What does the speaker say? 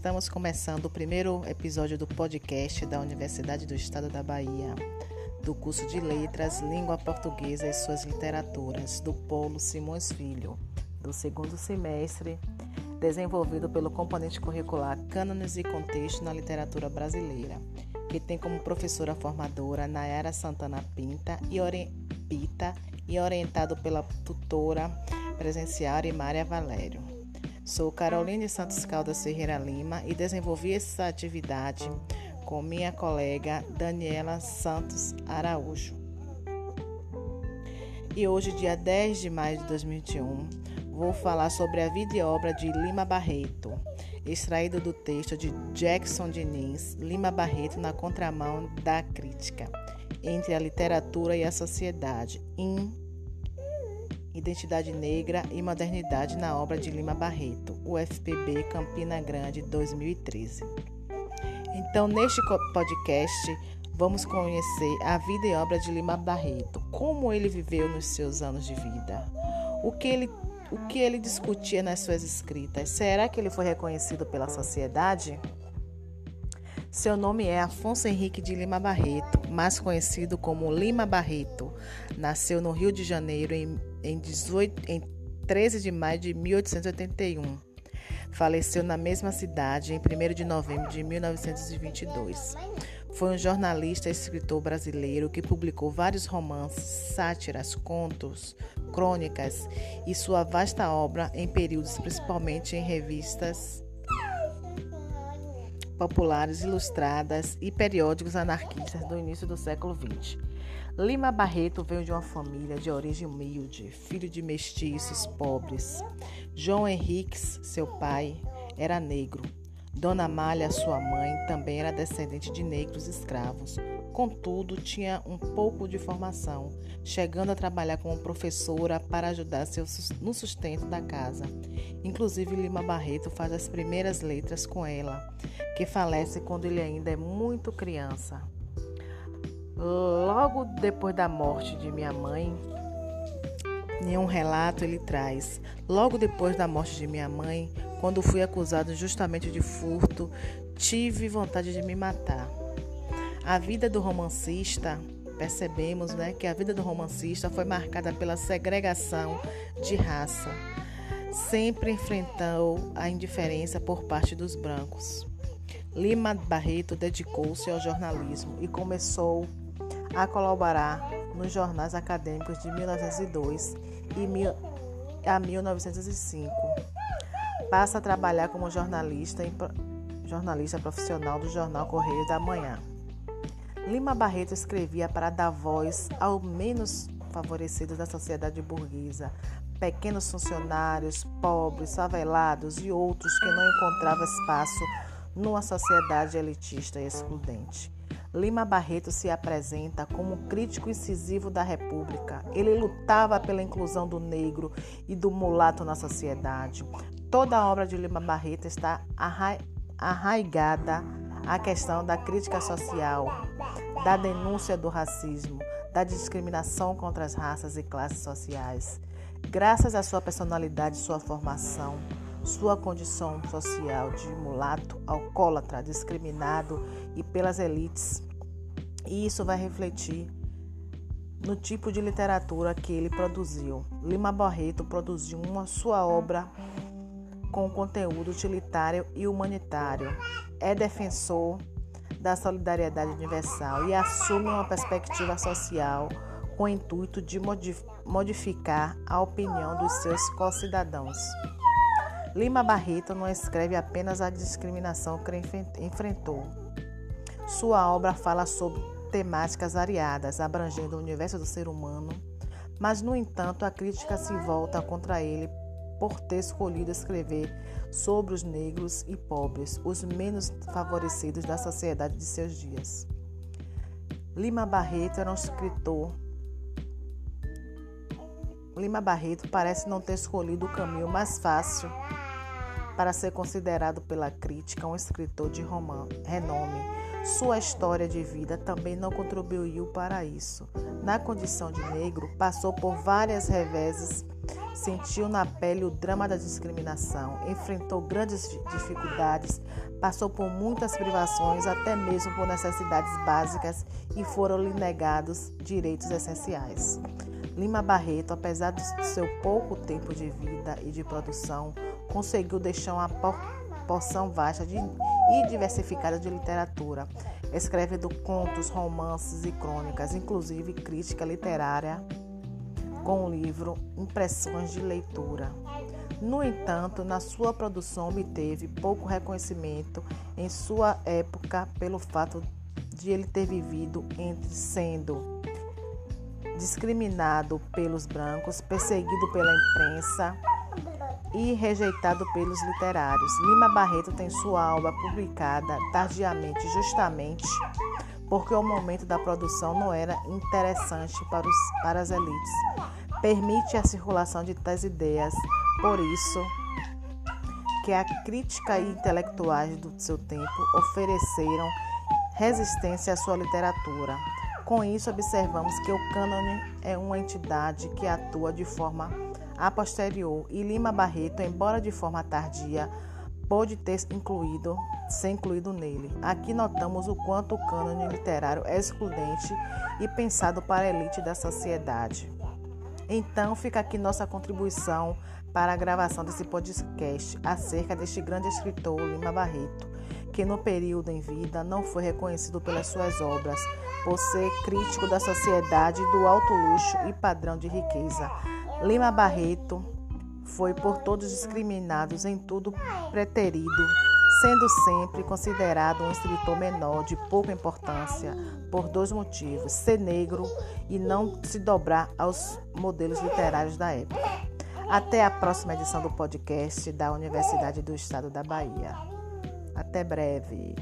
Estamos começando o primeiro episódio do podcast da Universidade do Estado da Bahia, do curso de Letras, Língua Portuguesa e suas Literaturas, do Polo Simões Filho, do segundo semestre, desenvolvido pelo componente curricular Cânones e Contexto na Literatura Brasileira, que tem como professora formadora Nayara Santana Pinta e, ori Pita, e orientado pela tutora presenciária Mária Valério. Sou Caroline Santos Caldas Ferreira Lima e desenvolvi essa atividade com minha colega Daniela Santos Araújo. E hoje, dia 10 de maio de 2021, vou falar sobre a vida e obra de Lima Barreto, extraído do texto de Jackson Diniz, Lima Barreto na contramão da crítica, entre a literatura e a sociedade, in Identidade Negra e Modernidade na obra de Lima Barreto, UFPB Campina Grande 2013. Então, neste podcast, vamos conhecer a vida e obra de Lima Barreto, como ele viveu nos seus anos de vida, o que ele, o que ele discutia nas suas escritas. Será que ele foi reconhecido pela sociedade? Seu nome é Afonso Henrique de Lima Barreto, mais conhecido como Lima Barreto. Nasceu no Rio de Janeiro em, em, 18, em 13 de maio de 1881. Faleceu na mesma cidade em 1 de novembro de 1922. Foi um jornalista e escritor brasileiro que publicou vários romances, sátiras, contos, crônicas e sua vasta obra em períodos, principalmente em revistas populares ilustradas e periódicos anarquistas do início do século XX. Lima Barreto veio de uma família de origem humilde, filho de mestiços pobres. João Henriques, seu pai, era negro. Dona Malha, sua mãe, também era descendente de negros escravos. Contudo, tinha um pouco de formação, chegando a trabalhar como professora para ajudar seu, no sustento da casa. Inclusive, Lima Barreto faz as primeiras letras com ela, que falece quando ele ainda é muito criança. Logo depois da morte de minha mãe, em um relato ele traz: Logo depois da morte de minha mãe, quando fui acusado justamente de furto, tive vontade de me matar. A vida do romancista, percebemos né, que a vida do romancista foi marcada pela segregação de raça. Sempre enfrentou a indiferença por parte dos brancos. Lima Barreto dedicou-se ao jornalismo e começou a colaborar nos jornais acadêmicos de 1902 e a 1905. Passa a trabalhar como jornalista, jornalista profissional do jornal Correio da Manhã. Lima Barreto escrevia para dar voz aos menos favorecidos da sociedade burguesa, pequenos funcionários, pobres, favelados e outros que não encontravam espaço numa sociedade elitista e excludente. Lima Barreto se apresenta como crítico incisivo da República. Ele lutava pela inclusão do negro e do mulato na sociedade. Toda a obra de Lima Barreto está arraigada à questão da crítica social, da denúncia do racismo, da discriminação contra as raças e classes sociais. Graças à sua personalidade e sua formação, sua condição social de mulato, alcoólatra, discriminado e pelas elites. E isso vai refletir no tipo de literatura que ele produziu. Lima Barreto produziu uma sua obra com conteúdo utilitário e humanitário. É defensor da solidariedade universal e assume uma perspectiva social com o intuito de modificar a opinião dos seus co-cidadãos. Lima Barreto não escreve apenas a discriminação que enfrentou. Sua obra fala sobre temáticas variadas, abrangendo o universo do ser humano, mas, no entanto, a crítica se volta contra ele por ter escolhido escrever sobre os negros e pobres, os menos favorecidos da sociedade de seus dias. Lima Barreto era um escritor. Lima Barreto parece não ter escolhido o caminho mais fácil para ser considerado pela crítica um escritor de renome. Sua história de vida também não contribuiu para isso. Na condição de negro, passou por várias reveses sentiu na pele o drama da discriminação, enfrentou grandes dificuldades, passou por muitas privações, até mesmo por necessidades básicas e foram-lhe negados direitos essenciais. Lima Barreto, apesar de seu pouco tempo de vida e de produção, conseguiu deixar uma porção vasta de, e diversificada de literatura, escrevendo contos, romances e crônicas, inclusive crítica literária com o livro Impressões de Leitura. No entanto, na sua produção obteve pouco reconhecimento em sua época pelo fato de ele ter vivido entre sendo discriminado pelos brancos, perseguido pela imprensa e rejeitado pelos literários. Lima Barreto tem sua obra publicada tardiamente, justamente porque o momento da produção não era interessante para, os, para as elites. Permite a circulação de tais ideias, por isso que a crítica e intelectuais do seu tempo ofereceram resistência à sua literatura. Com isso, observamos que o cânone é uma entidade que atua de forma a posterior e Lima Barreto, embora de forma tardia, pode ter incluído, ser incluído nele. Aqui notamos o quanto o cânone literário é excludente e pensado para a elite da sociedade. Então, fica aqui nossa contribuição para a gravação desse podcast acerca deste grande escritor Lima Barreto, que no período em vida não foi reconhecido pelas suas obras, por ser crítico da sociedade do alto luxo e padrão de riqueza. Lima Barreto foi por todos discriminados em tudo preterido, sendo sempre considerado um escritor menor de pouca importância por dois motivos: ser negro e não se dobrar aos modelos literários da época. Até a próxima edição do podcast da Universidade do Estado da Bahia. Até breve.